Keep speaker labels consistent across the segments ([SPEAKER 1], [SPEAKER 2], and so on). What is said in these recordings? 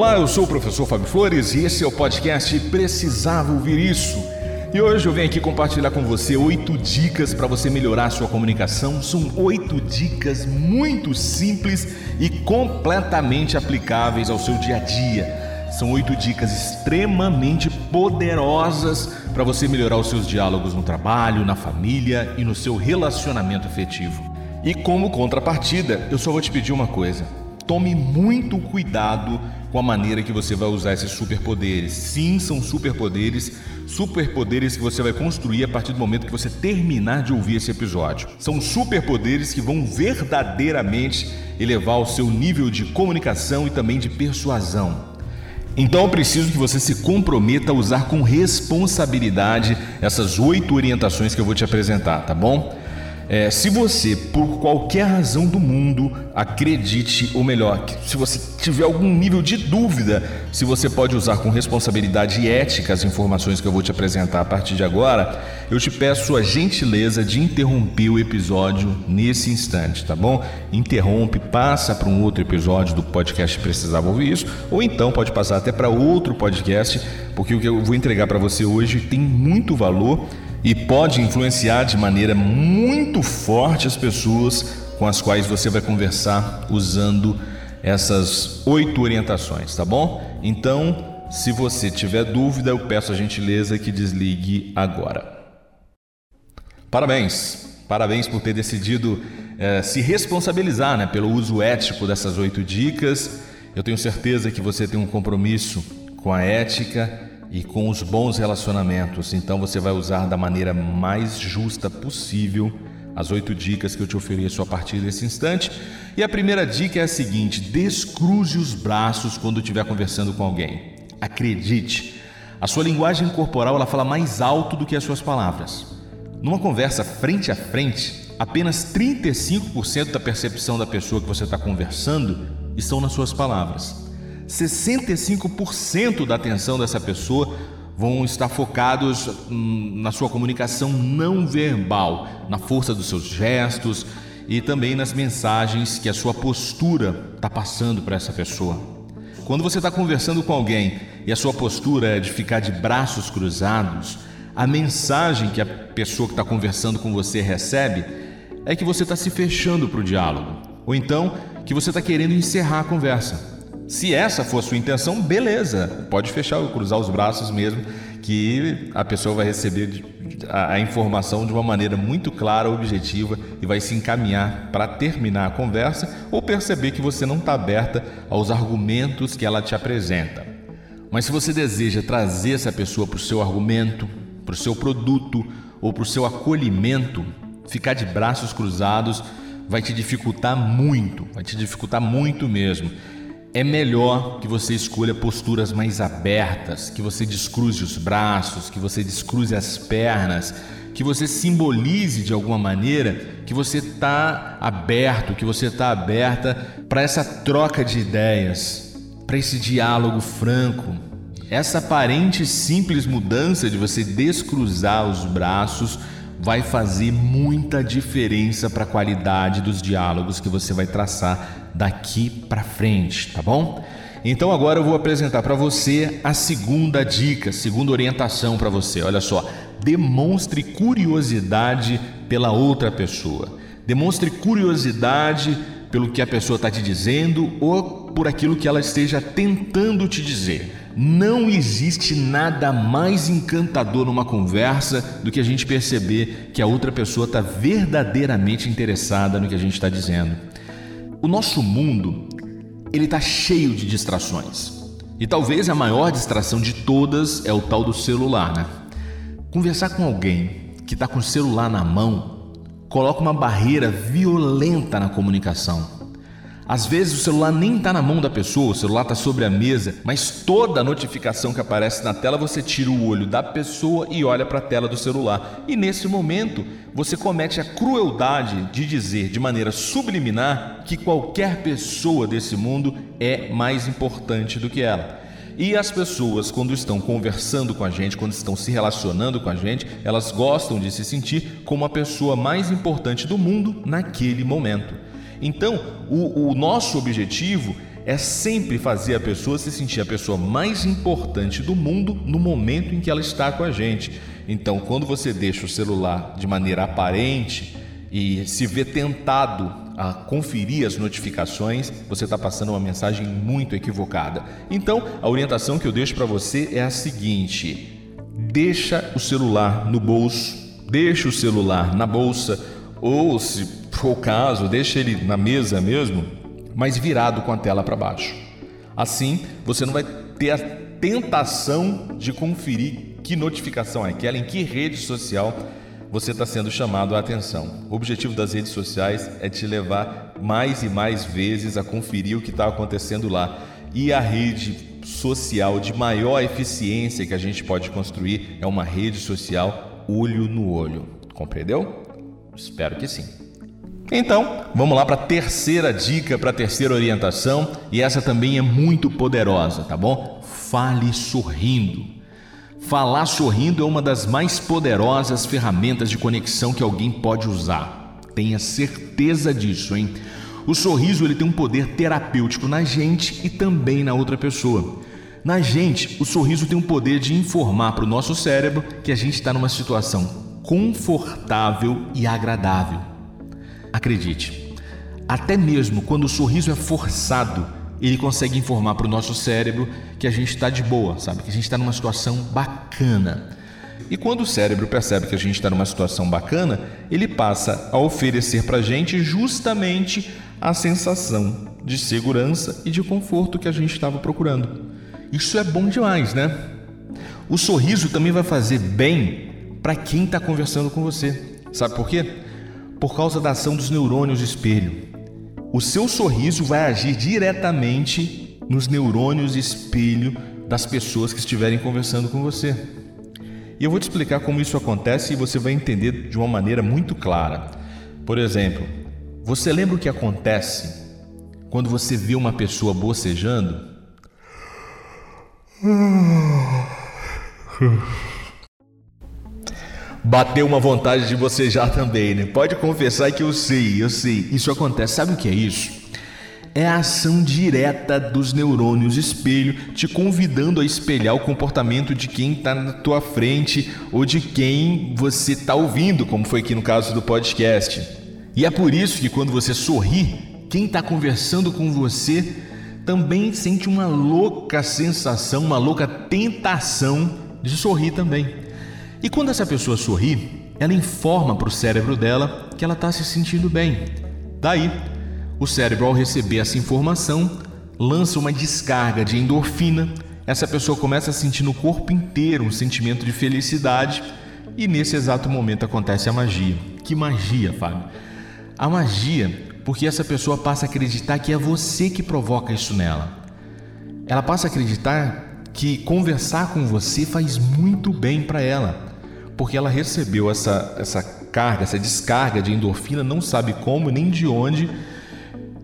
[SPEAKER 1] Olá, eu sou o professor Fábio Flores e esse é o podcast Precisava Ouvir Isso. E hoje eu venho aqui compartilhar com você oito dicas para você melhorar a sua comunicação. São oito dicas muito simples e completamente aplicáveis ao seu dia a dia. São oito dicas extremamente poderosas para você melhorar os seus diálogos no trabalho, na família e no seu relacionamento afetivo. E como contrapartida, eu só vou te pedir uma coisa: tome muito cuidado com a maneira que você vai usar esses superpoderes. Sim, são superpoderes, superpoderes que você vai construir a partir do momento que você terminar de ouvir esse episódio. São superpoderes que vão verdadeiramente elevar o seu nível de comunicação e também de persuasão. Então eu preciso que você se comprometa a usar com responsabilidade essas oito orientações que eu vou te apresentar, tá bom? É, se você, por qualquer razão do mundo, acredite, ou melhor, se você tiver algum nível de dúvida se você pode usar com responsabilidade ética as informações que eu vou te apresentar a partir de agora, eu te peço a gentileza de interromper o episódio nesse instante, tá bom? Interrompe, passa para um outro episódio do podcast Precisava Ouvir Isso, ou então pode passar até para outro podcast, porque o que eu vou entregar para você hoje tem muito valor e pode influenciar de maneira muito forte as pessoas com as quais você vai conversar usando essas oito orientações, tá bom? Então, se você tiver dúvida, eu peço a gentileza que desligue agora. Parabéns! Parabéns por ter decidido eh, se responsabilizar né, pelo uso ético dessas oito dicas. Eu tenho certeza que você tem um compromisso com a ética e com os bons relacionamentos. Então você vai usar da maneira mais justa possível as oito dicas que eu te ofereço a partir desse instante. E a primeira dica é a seguinte: descruze os braços quando estiver conversando com alguém. Acredite, a sua linguagem corporal ela fala mais alto do que as suas palavras. Numa conversa frente a frente, apenas 35% da percepção da pessoa que você está conversando estão nas suas palavras. 65% da atenção dessa pessoa vão estar focados hum, na sua comunicação não verbal, na força dos seus gestos e também nas mensagens que a sua postura está passando para essa pessoa. Quando você está conversando com alguém e a sua postura é de ficar de braços cruzados, a mensagem que a pessoa que está conversando com você recebe é que você está se fechando para o diálogo, ou então que você está querendo encerrar a conversa. Se essa for sua intenção, beleza, pode fechar, cruzar os braços mesmo, que a pessoa vai receber a, informação de uma maneira muito clara, objetiva e vai se encaminhar para terminar a conversa ou perceber que você não está aberta aos argumentos que ela te apresenta. Mas se você deseja trazer essa pessoa para o seu argumento, para o seu produto ou para o seu acolhimento, ficar de braços cruzados vai te dificultar muito, vai te dificultar muito mesmo. É melhor que você escolha posturas mais abertas, que você descruze os braços, que você descruze as pernas, que você simbolize de alguma maneira que você está aberto, que você está aberta para essa troca de ideias, para esse diálogo franco. Essa aparente simples mudança de você descruzar os braços vai fazer muita diferença para a qualidade dos diálogos que você vai traçar daqui para frente, tá bom? Então agora eu vou apresentar para você a segunda dica, segunda orientação para você. Olha só, demonstre curiosidade pela outra pessoa. Demonstre curiosidade pelo que a pessoa está te dizendo ou por aquilo que ela esteja tentando te dizer. Não existe nada mais encantador numa conversa do que a gente perceber que a outra pessoa está verdadeiramente interessada no que a gente está dizendo. O nosso mundo ele está cheio de distrações e talvez a maior distração de todas é o tal do celular, né? Conversar com alguém que está com o celular na mão coloca uma barreira violenta na comunicação. Às vezes o celular nem está na mão da pessoa, o celular está sobre a mesa, mas toda a notificação que aparece na tela você tira o olho da pessoa e olha para a tela do celular. E nesse momento você comete a crueldade de dizer de maneira subliminar que qualquer pessoa desse mundo é mais importante do que ela. E as pessoas, quando estão conversando com a gente, quando estão se relacionando com a gente, elas gostam de se sentir como a pessoa mais importante do mundo naquele momento. Então, o, o nosso objetivo é sempre fazer a pessoa se sentir a pessoa mais importante do mundo no momento em que ela está com a gente. Então, quando você deixa o celular de maneira aparente e se vê tentado a conferir as notificações, você está passando uma mensagem muito equivocada. Então, a orientação que eu deixo para você é a seguinte: deixa o celular no bolso, deixa o celular na bolsa, ou se for o caso, deixa ele na mesa mesmo, mas virado com a tela para baixo. Assim, você não vai ter a tentação de conferir que notificação é aquela, em que rede social você está sendo chamado a atenção. O objetivo das redes sociais é te levar mais e mais vezes a conferir o que está acontecendo lá. E a rede social de maior eficiência que a gente pode construir é uma rede social olho no olho. Compreendeu? Espero que sim. Então, vamos lá para a terceira dica, para a terceira orientação, e essa também é muito poderosa, tá bom? Fale sorrindo. Falar sorrindo é uma das mais poderosas ferramentas de conexão que alguém pode usar. Tenha certeza disso, hein? O sorriso ele tem um poder terapêutico na gente e também na outra pessoa. Na gente, o sorriso tem um poder de informar para o nosso cérebro que a gente está numa situação confortável e agradável. Acredite, até mesmo quando o sorriso é forçado, ele consegue informar para o nosso cérebro que a gente está de boa, sabe? Que a gente está numa situação bacana. E quando o cérebro percebe que a gente está numa situação bacana, ele passa a oferecer para a gente justamente a sensação de segurança e de conforto que a gente estava procurando. Isso é bom demais, né? O sorriso também vai fazer bem para quem está conversando com você. Sabe por quê? Por causa da ação dos neurônios espelho o seu sorriso vai agir diretamente nos neurônios espelho das pessoas que estiverem conversando com você. E eu vou te explicar como isso acontece e você vai entender de uma maneira muito clara. Por exemplo, você lembra o que acontece quando você vê uma pessoa bocejando? bateu uma vontade de bocejar também, né? Pode confessar que eu sei, eu sei. Isso acontece. Sabe o que é isso? É a ação direta dos neurônios espelho te convidando a espelhar o comportamento de quem está na tua frente ou de quem você está ouvindo, como foi aqui no caso do podcast. E é por isso que quando você sorri, quem está conversando com você também sente uma louca sensação, uma louca tentação de sorrir também. E quando essa pessoa sorri, ela informa para o cérebro dela que ela está se sentindo bem. Daí, o cérebro, ao receber essa informação, lança uma descarga de endorfina. Essa pessoa começa a sentir no corpo inteiro um sentimento de felicidade e nesse exato momento acontece a magia. Que magia, Fábio? A magia, porque essa pessoa passa a acreditar que é você que provoca isso nela. Ela passa a acreditar que conversar com você faz muito bem para ela porque ela recebeu essa, essa carga, essa descarga de endorfina, não sabe como nem de onde.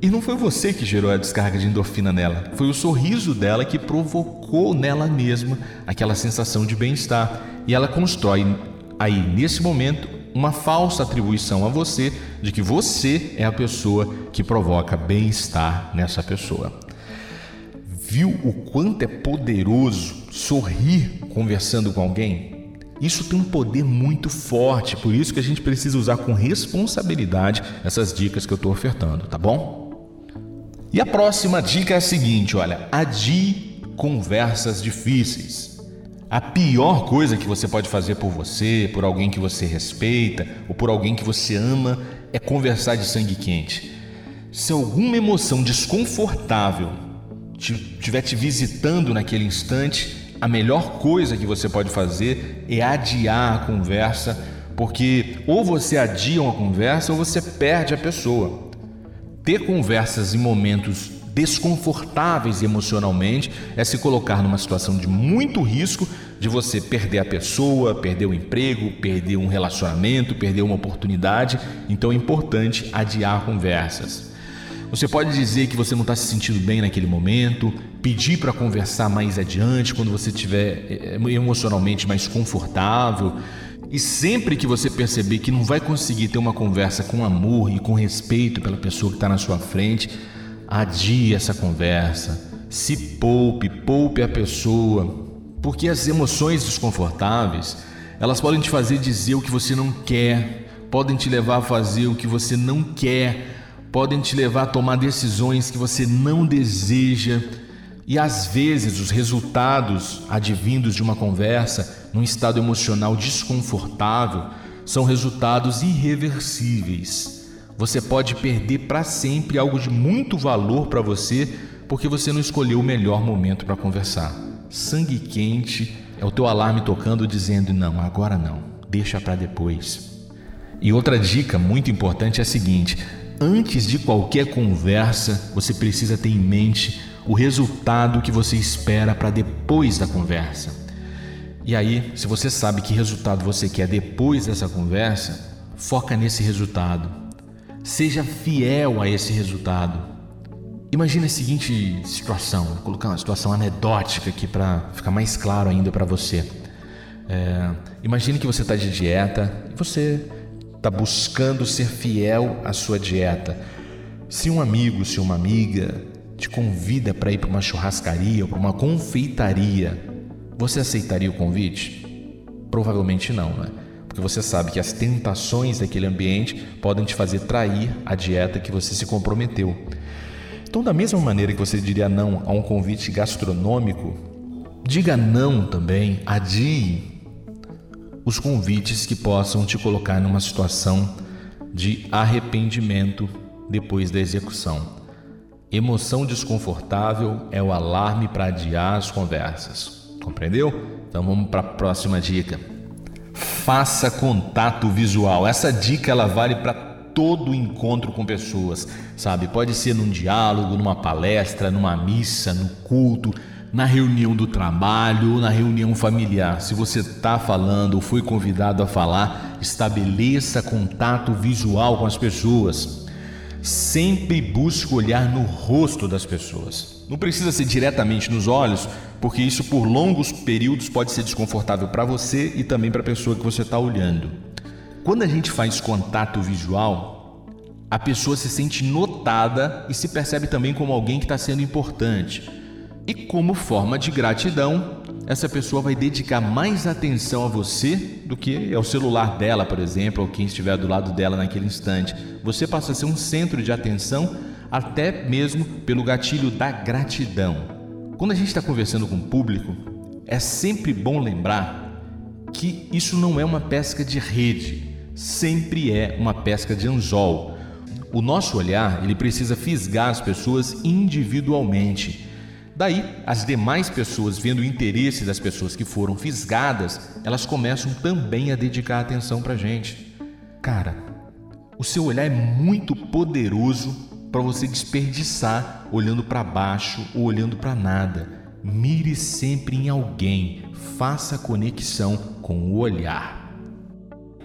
[SPEAKER 1] E não foi você que gerou a descarga de endorfina nela, foi o sorriso dela que provocou nela mesma aquela sensação de bem-estar. E ela constrói aí, nesse momento, uma falsa atribuição a você de que você é a pessoa que provoca bem-estar nessa pessoa. Viu o quanto é poderoso sorrir conversando com alguém? Isso tem um poder muito forte, por isso que a gente precisa usar com responsabilidade essas dicas que eu estou ofertando, tá bom? E a próxima dica é a seguinte: olha, adie conversas difíceis. A pior coisa que você pode fazer por você, por alguém que você respeita ou por alguém que você ama é conversar de sangue quente. Se alguma emoção desconfortável estiver te visitando naquele instante, a melhor coisa que você pode fazer é adiar a conversa, porque ou você adia uma conversa ou você perde a pessoa. Ter conversas em momentos desconfortáveis emocionalmente é se colocar numa situação de muito risco de você perder a pessoa, perder o emprego, perder um relacionamento, perder uma oportunidade. Então é importante adiar conversas. Você pode dizer que você não está se sentindo bem naquele momento, pedir para conversar mais adiante quando você estiver eh, emocionalmente mais confortável. E sempre que você perceber que não vai conseguir ter uma conversa com amor e com respeito pela pessoa que está na sua frente, adie essa conversa, se poupe, poupe a pessoa, porque as emoções desconfortáveis, elas podem te fazer dizer o que você não quer, podem te levar a fazer o que você não quer, podem te levar a tomar decisões que você não deseja. E às vezes os resultados advindos de uma conversa num estado emocional desconfortável são resultados irreversíveis. Você pode perder para sempre algo de muito valor para você porque você não escolheu o melhor momento para conversar. Sangue quente é o teu alarme tocando dizendo não, agora não, deixa para depois. E outra dica muito importante é a seguinte: antes de qualquer conversa, você precisa ter em mente o resultado que você espera para depois da conversa. E aí, se você sabe que resultado você quer depois dessa conversa, foca nesse resultado. Seja fiel a esse resultado. Imagine a seguinte situação, vou colocar uma situação anedótica aqui para ficar mais claro ainda para você. É, imagine que você está de dieta e você está buscando ser fiel à sua dieta. Se um amigo, se uma amiga te convida para ir para uma churrascaria ou para uma confeitaria, você aceitaria o convite? Provavelmente não, né? Porque você sabe que as tentações daquele ambiente podem te fazer trair a dieta que você se comprometeu. Então, da mesma maneira que você diria não a um convite gastronômico, diga não também, adie os convites que possam te colocar numa situação de arrependimento depois da execução. Emoção desconfortável é o alarme para adiar as conversas. Compreendeu? Então vamos para a próxima dica. Faça contato visual. Essa dica ela vale para todo encontro com pessoas, sabe? Pode ser num diálogo, numa palestra, numa missa, no culto, na reunião do trabalho ou na reunião familiar. Se você está falando ou foi convidado a falar, estabeleça contato visual com as pessoas. Sempre busque olhar no rosto das pessoas. Não precisa ser diretamente nos olhos, porque isso por longos períodos pode ser desconfortável para você e também para a pessoa que você está olhando. Quando a gente faz contato visual, a pessoa se sente notada e se percebe também como alguém que está sendo importante. E como forma de gratidão, essa pessoa vai dedicar mais atenção a você do que ao celular dela, por exemplo, ou quem estiver do lado dela naquele instante. Você passa a ser um centro de atenção, até mesmo pelo gatilho da gratidão. Quando a gente está conversando com o público, é sempre bom lembrar que isso não é uma pesca de rede, sempre é uma pesca de anzol. O nosso olhar ele precisa fisgar as pessoas individualmente Daí, as demais pessoas, vendo o interesse das pessoas que foram fisgadas, elas começam também a dedicar atenção para gente. Cara, o seu olhar é muito poderoso para você desperdiçar olhando para baixo ou olhando para nada. Mire sempre em alguém, faça conexão com o olhar.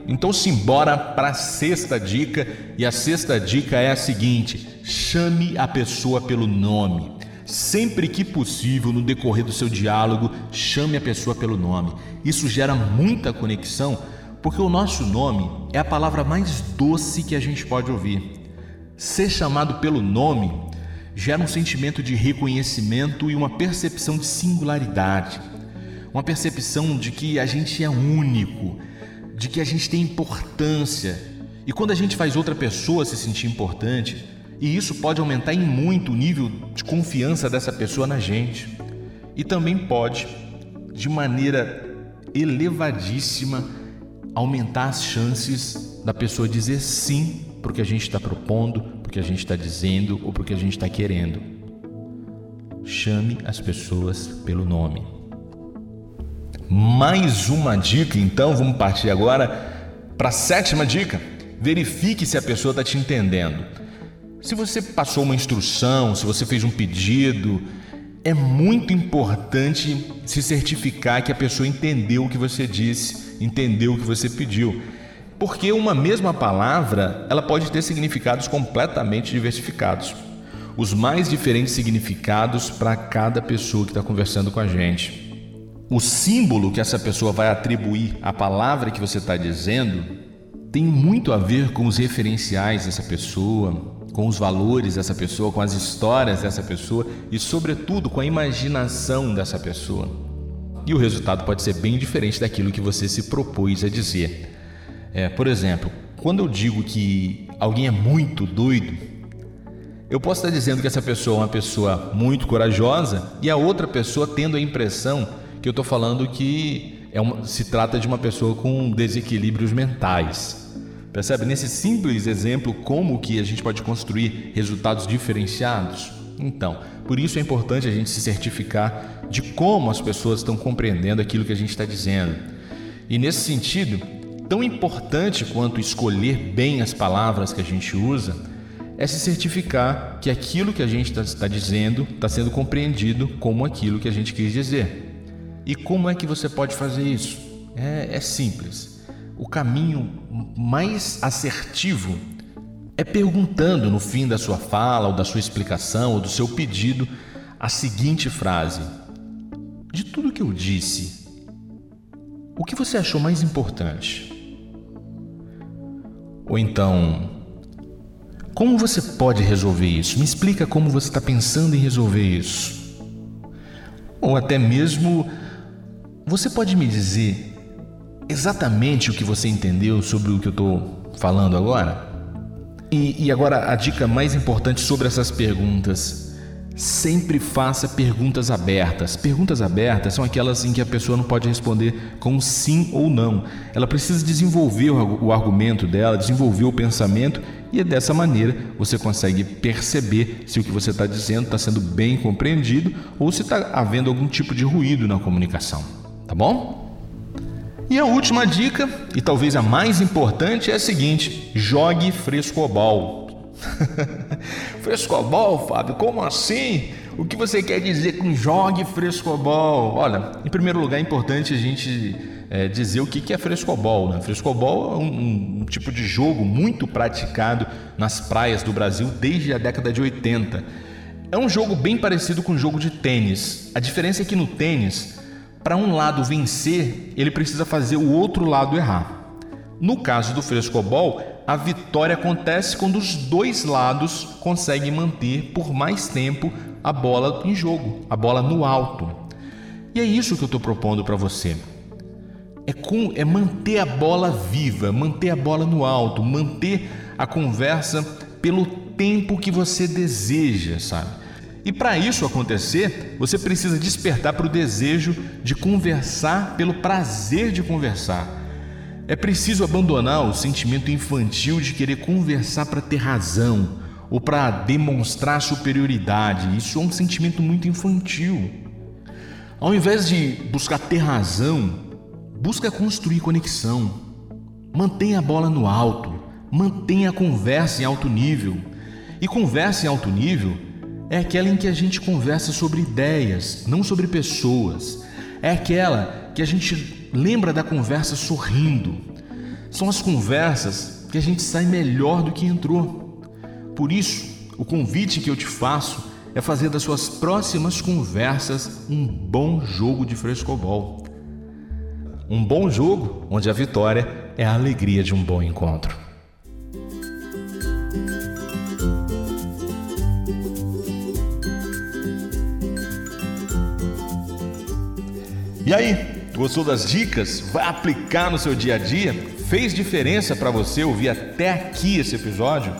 [SPEAKER 1] Então simbora para a sexta dica, e a sexta dica é a seguinte: chame a pessoa pelo nome. Sempre que possível, no decorrer do seu diálogo, chame a pessoa pelo nome. Isso gera muita conexão, porque o nosso nome é a palavra mais doce que a gente pode ouvir. Ser chamado pelo nome gera um sentimento de reconhecimento e uma percepção de singularidade, uma percepção de que a gente é único, de que a gente tem importância. E quando a gente faz outra pessoa se sentir importante, e isso pode aumentar em muito o nível de confiança dessa pessoa na gente. E também pode, de maneira elevadíssima, aumentar as chances da pessoa dizer sim para o que a gente está propondo, o que a gente está dizendo ou o que a gente está querendo. Chame as pessoas pelo nome. Mais uma dica, então, vamos partir agora para a sétima dica. Verifique se a pessoa está te entendendo. Se você passou uma instrução, se você fez um pedido, é muito importante se certificar que a pessoa entendeu o que você disse, entendeu o que você pediu. Porque uma mesma palavra, ela pode ter significados completamente diversificados. Os mais diferentes significados para cada pessoa que está conversando com a gente. O símbolo que essa pessoa vai atribuir à palavra que você está dizendo tem muito a ver com os referenciais dessa pessoa, com os valores dessa pessoa, com as histórias dessa pessoa e, sobretudo, com a imaginação dessa pessoa. E o resultado pode ser bem diferente daquilo que você se propôs a dizer. É, por exemplo, quando eu digo que alguém é muito doido, eu posso estar dizendo que essa pessoa é uma pessoa muito corajosa e a outra pessoa tendo a impressão que eu estou falando que é uma, se trata de uma pessoa com desequilíbrios mentais. Percebe? Nesse simples exemplo, como que a gente pode construir resultados diferenciados? Então, por isso é importante a gente se certificar de como as pessoas estão compreendendo aquilo que a gente está dizendo. E nesse sentido, tão importante quanto escolher bem as palavras que a gente usa é se certificar que aquilo que a gente está tá dizendo está sendo compreendido como aquilo que a gente quis dizer. E como é que você pode fazer isso? É, é simples. O caminho mais assertivo é perguntando no fim da sua fala, ou da sua explicação, ou do seu pedido, a seguinte frase: De tudo que eu disse, o que você achou mais importante? Ou então, como você pode resolver isso? Me explica como você está pensando em resolver isso. Ou até mesmo você pode me dizer exatamente o que você entendeu sobre o que eu estou falando agora? E, e, agora a dica mais importante sobre essas perguntas. Sempre faça perguntas abertas. Perguntas abertas são aquelas em que a pessoa não pode responder com sim ou não. Ela precisa desenvolver o argumento dela, desenvolver o pensamento, e é dessa maneira você consegue perceber se o que você está dizendo está sendo bem compreendido ou se está havendo algum tipo de ruído na comunicação tá bom? E a última dica, e talvez a mais importante, é a seguinte: jogue frescobol. frescobol, Fábio? Como assim? O que você quer dizer com jogue frescobol? Olha, em primeiro lugar é importante a gente é, dizer o que é frescobol. Né? Frescobol é um, um tipo de jogo muito praticado nas praias do Brasil desde a década de 80. É um jogo bem parecido com o jogo de tênis. A diferença é que no tênis para um lado vencer, ele precisa fazer o outro lado errar. No caso do frescobol, a vitória acontece quando os dois lados conseguem manter por mais tempo a bola em jogo, a bola no alto. E é isso que eu estou propondo para você. É, com, é manter a bola viva, manter a bola no alto, manter a conversa pelo tempo que você deseja, sabe? E para isso acontecer, você precisa despertar para o desejo de conversar pelo prazer de conversar. É preciso abandonar o sentimento infantil de querer conversar para ter razão ou para demonstrar superioridade. Isso é um sentimento muito infantil. Ao invés de buscar ter razão, busca construir conexão. Mantenha a bola no alto, mantenha a conversa em alto nível. E conversa em alto nível é aquela em que a gente conversa sobre ideias, não sobre pessoas. É aquela que a gente lembra da conversa sorrindo. São as conversas que a gente sai melhor do que entrou. Por isso, o convite que eu te faço é fazer das suas próximas conversas um bom jogo de frescobol. Um bom jogo onde a vitória é a alegria de um bom encontro. E aí, gostou das dicas? Vai aplicar no seu dia a dia? Fez diferença para você ouvir até aqui esse episódio?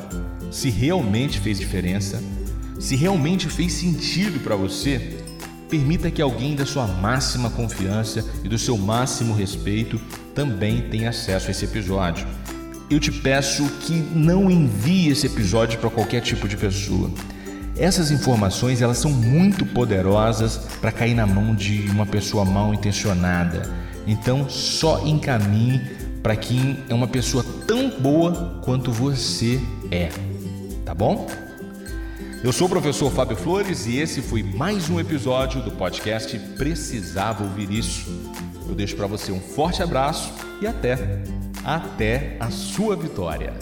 [SPEAKER 1] Se realmente fez diferença, se realmente fez sentido para você, permita que alguém da sua máxima confiança e do seu máximo respeito também tenha acesso a esse episódio. Eu te peço que não envie esse episódio para qualquer tipo de pessoa. Essas informações elas são muito poderosas para cair na mão de uma pessoa mal intencionada. Então, só encaminhe para quem é uma pessoa tão boa quanto você é. Tá bom? Eu sou o professor Fábio Flores e esse foi mais um episódio do podcast Precisava Ouvir Isso. Eu deixo para você um forte abraço e até, até a sua vitória.